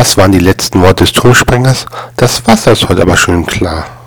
Das waren die letzten Worte des Turmspringers, Das Wasser ist heute aber schön klar.